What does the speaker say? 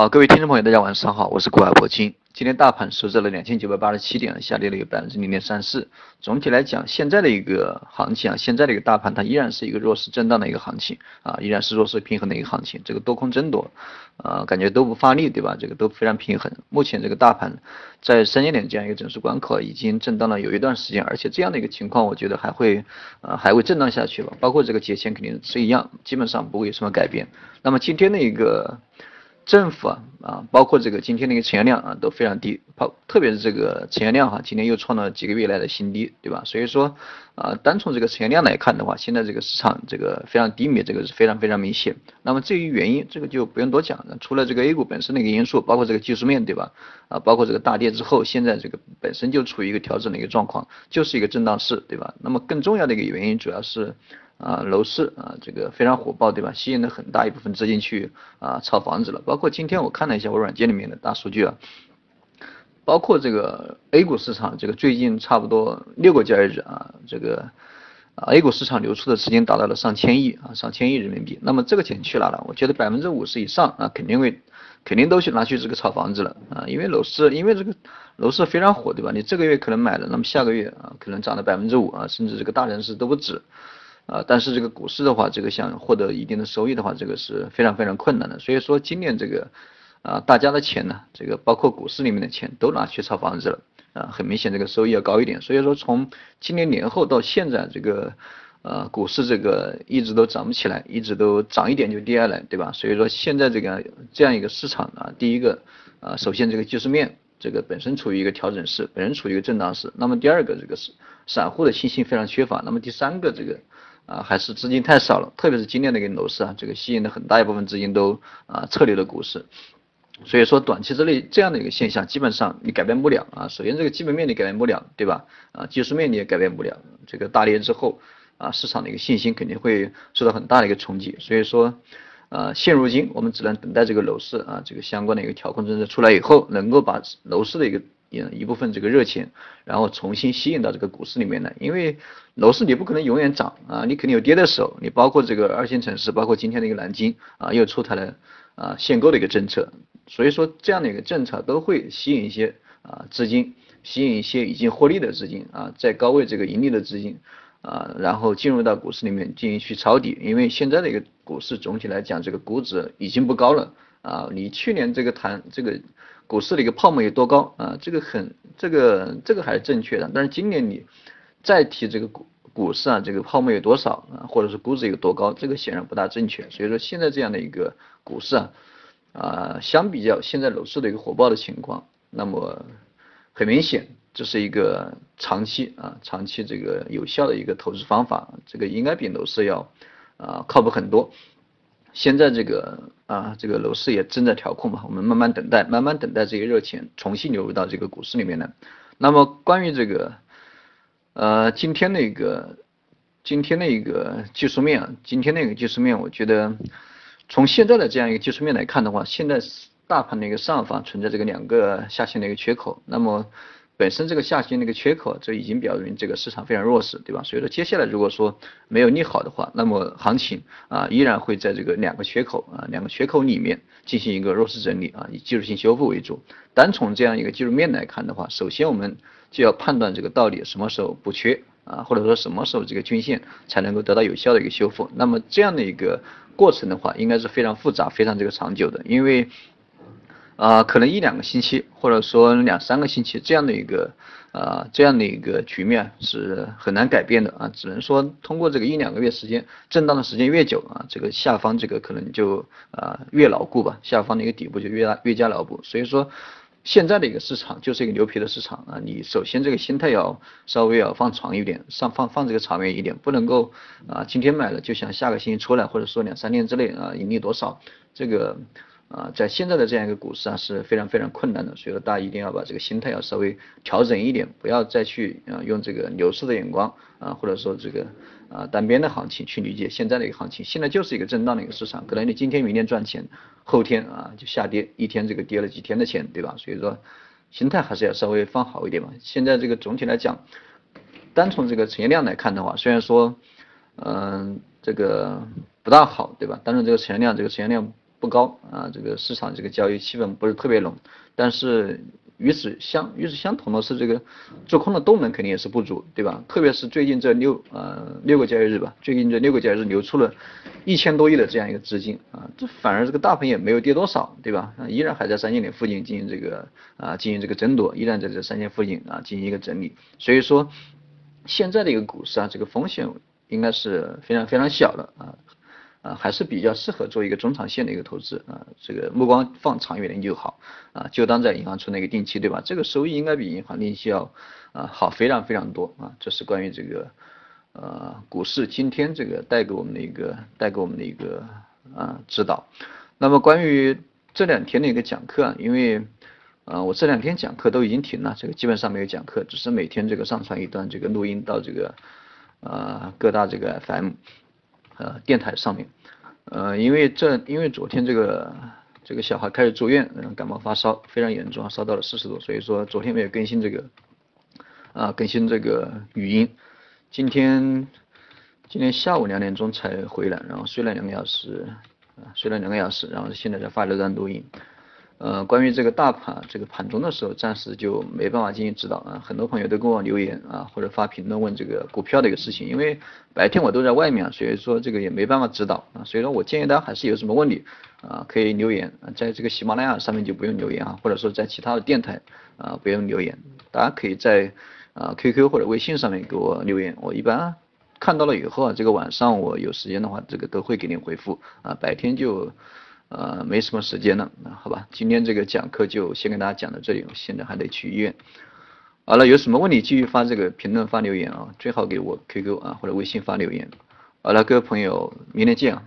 啊，各位听众朋友，大家晚上好，我是古海铂金。今天大盘收在了两千九百八十七点，下跌了有百分之零点三四。总体来讲，现在的一个行情啊，现在的一个大盘它依然是一个弱势震荡的一个行情啊，依然是弱势平衡的一个行情。这个多空争夺，啊，感觉都不发力，对吧？这个都非常平衡。目前这个大盘在三千点这样一个整数关口已经震荡了有一段时间，而且这样的一个情况，我觉得还会啊还会震荡下去吧。包括这个节前肯定是一样，基本上不会有什么改变。那么今天的一个。政府啊啊，包括这个今天的个成交量啊都非常低，包特别是这个成交量哈，今天又创了几个月来的新低，对吧？所以说啊，单从这个成交量来看的话，现在这个市场这个非常低迷，这个是非常非常明显。那么至于原因，这个就不用多讲了，除了这个 A 股本身的一个因素，包括这个技术面对吧？啊，包括这个大跌之后，现在这个本身就处于一个调整的一个状况，就是一个震荡市，对吧？那么更重要的一个原因主要是。啊，楼市啊，这个非常火爆，对吧？吸引了很大一部分资金去啊炒房子了。包括今天我看了一下我软件里面的大数据啊，包括这个 A 股市场，这个最近差不多六个交易日啊，这个啊 A 股市场流出的资金达到了上千亿啊，上千亿人民币。那么这个钱去哪了？我觉得百分之五十以上啊，肯定会肯定都去拿去这个炒房子了啊，因为楼市因为这个楼市非常火，对吧？你这个月可能买了，那么下个月啊可能涨了百分之五啊，甚至这个大城市都不止。啊，但是这个股市的话，这个想获得一定的收益的话，这个是非常非常困难的。所以说今年这个啊，大家的钱呢，这个包括股市里面的钱都拿去炒房子了啊，很明显这个收益要高一点。所以说从今年年后到现在，这个呃股市这个一直都涨不起来，一直都涨一点就跌下来，对吧？所以说现在这个这样一个市场啊，第一个啊，首先这个技术面这个本身处于一个调整市，本身处于一个震荡市。那么第二个这个是散户的信心非常缺乏。那么第三个这个。啊，还是资金太少了，特别是今年的一个楼市啊，这个吸引了很大一部分资金都啊撤离了股市，所以说短期之内这样的一个现象基本上你改变不了啊。首先这个基本面你改变不了，对吧？啊，技术面你也改变不了。这个大跌之后啊，市场的一个信心肯定会受到很大的一个冲击。所以说，呃，现如今我们只能等待这个楼市啊，这个相关的一个调控政策出来以后，能够把楼市的一个。一部分这个热钱，然后重新吸引到这个股市里面来，因为楼市你不可能永远涨啊，你肯定有跌的时候。你包括这个二线城市，包括今天的一个南京啊，又出台了啊限购的一个政策，所以说这样的一个政策都会吸引一些啊资金，吸引一些已经获利的资金啊，在高位这个盈利的资金啊，然后进入到股市里面进行去抄底，因为现在的一个股市总体来讲，这个估值已经不高了啊，你去年这个谈这个。股市的一个泡沫有多高啊？这个很，这个这个还是正确的。但是今年你再提这个股股市啊，这个泡沫有多少啊？或者是估值有多高？这个显然不大正确。所以说现在这样的一个股市啊，啊，相比较现在楼市的一个火爆的情况，那么很明显这是一个长期啊，长期这个有效的一个投资方法，这个应该比楼市要啊靠谱很多。现在这个啊，这个楼市也正在调控嘛，我们慢慢等待，慢慢等待这些热钱重新流入到这个股市里面来。那么关于这个呃今天的一个今天的一个技术面，今天的一个技术面，我觉得从现在的这样一个技术面来看的话，现在大盘的一个上方存在这个两个下线的一个缺口，那么。本身这个下行那个缺口，这已经表明这个市场非常弱势，对吧？所以说接下来如果说没有利好的话，那么行情啊依然会在这个两个缺口啊两个缺口里面进行一个弱势整理啊，以技术性修复为主。单从这样一个技术面来看的话，首先我们就要判断这个到底什么时候补缺啊，或者说什么时候这个均线才能够得到有效的一个修复。那么这样的一个过程的话，应该是非常复杂、非常这个长久的，因为。啊，可能一两个星期，或者说两三个星期这样的一个，啊，这样的一个局面是很难改变的啊，只能说通过这个一两个月时间，震荡的时间越久啊，这个下方这个可能就啊越牢固吧，下方的一个底部就越大越加牢固。所以说，现在的一个市场就是一个牛皮的市场啊，你首先这个心态要稍微要放长一点，上放放这个长远一点，不能够啊今天买了就想下个星期出来，或者说两三天之内啊盈利多少这个。啊，在现在的这样一个股市啊是非常非常困难的，所以说大家一定要把这个心态要稍微调整一点，不要再去啊用这个牛市的眼光啊，或者说这个啊单边的行情去理解现在的一个行情。现在就是一个震荡的一个市场，可能你今天明天赚钱，后天啊就下跌，一天这个跌了几天的钱，对吧？所以说心态还是要稍微放好一点嘛。现在这个总体来讲，单从这个成交量来看的话，虽然说嗯这个不大好，对吧？但是这个成交量这个成交量。不高啊，这个市场这个交易气氛不是特别浓，但是。与此相与此相同的是，这个做空的动能肯定也是不足，对吧？特别是最近这六呃六个交易日吧，最近这六个交易日流出了一千多亿的这样一个资金啊，这反而这个大盘也没有跌多少，对吧？依然还在三千点附近进行这个啊进行这个争夺，依然在这三千附近啊进行一个整理，所以说现在的一个股市啊，这个风险应该是非常非常小的啊。啊，还是比较适合做一个中长线的一个投资啊，这个目光放长远点就好啊，就当在银行存那个定期，对吧？这个收益应该比银行定期要啊好非常非常多啊。这是关于这个呃股市今天这个带给我们的一个带给我们的一个啊指导。那么关于这两天的一个讲课啊，因为呃我这两天讲课都已经停了，这个基本上没有讲课，只是每天这个上传一段这个录音到这个呃各大这个 FM。呃，电台上面，呃，因为这因为昨天这个这个小孩开始住院，嗯，感冒发烧非常严重，烧到了四十度，所以说昨天没有更新这个啊，更新这个语音。今天今天下午两点钟才回来，然后睡了两个小时，啊，睡了两个小时，然后现在才发了段录音。呃，关于这个大盘，这个盘中的时候，暂时就没办法进行指导啊。很多朋友都跟我留言啊，或者发评论问这个股票的一个事情，因为白天我都在外面啊，所以说这个也没办法指导啊。所以说我建议大家还是有什么问题啊，可以留言，在这个喜马拉雅上面就不用留言啊，或者说在其他的电台啊不用留言，大家可以在啊 QQ 或者微信上面给我留言，我一般看到了以后啊，这个晚上我有时间的话，这个都会给你回复啊，白天就。呃，没什么时间了，那好吧，今天这个讲课就先跟大家讲到这里，我现在还得去医院。好了，有什么问题继续发这个评论发留言啊，最好给我 QQ 啊或者微信发留言。好了，各位朋友，明天见啊。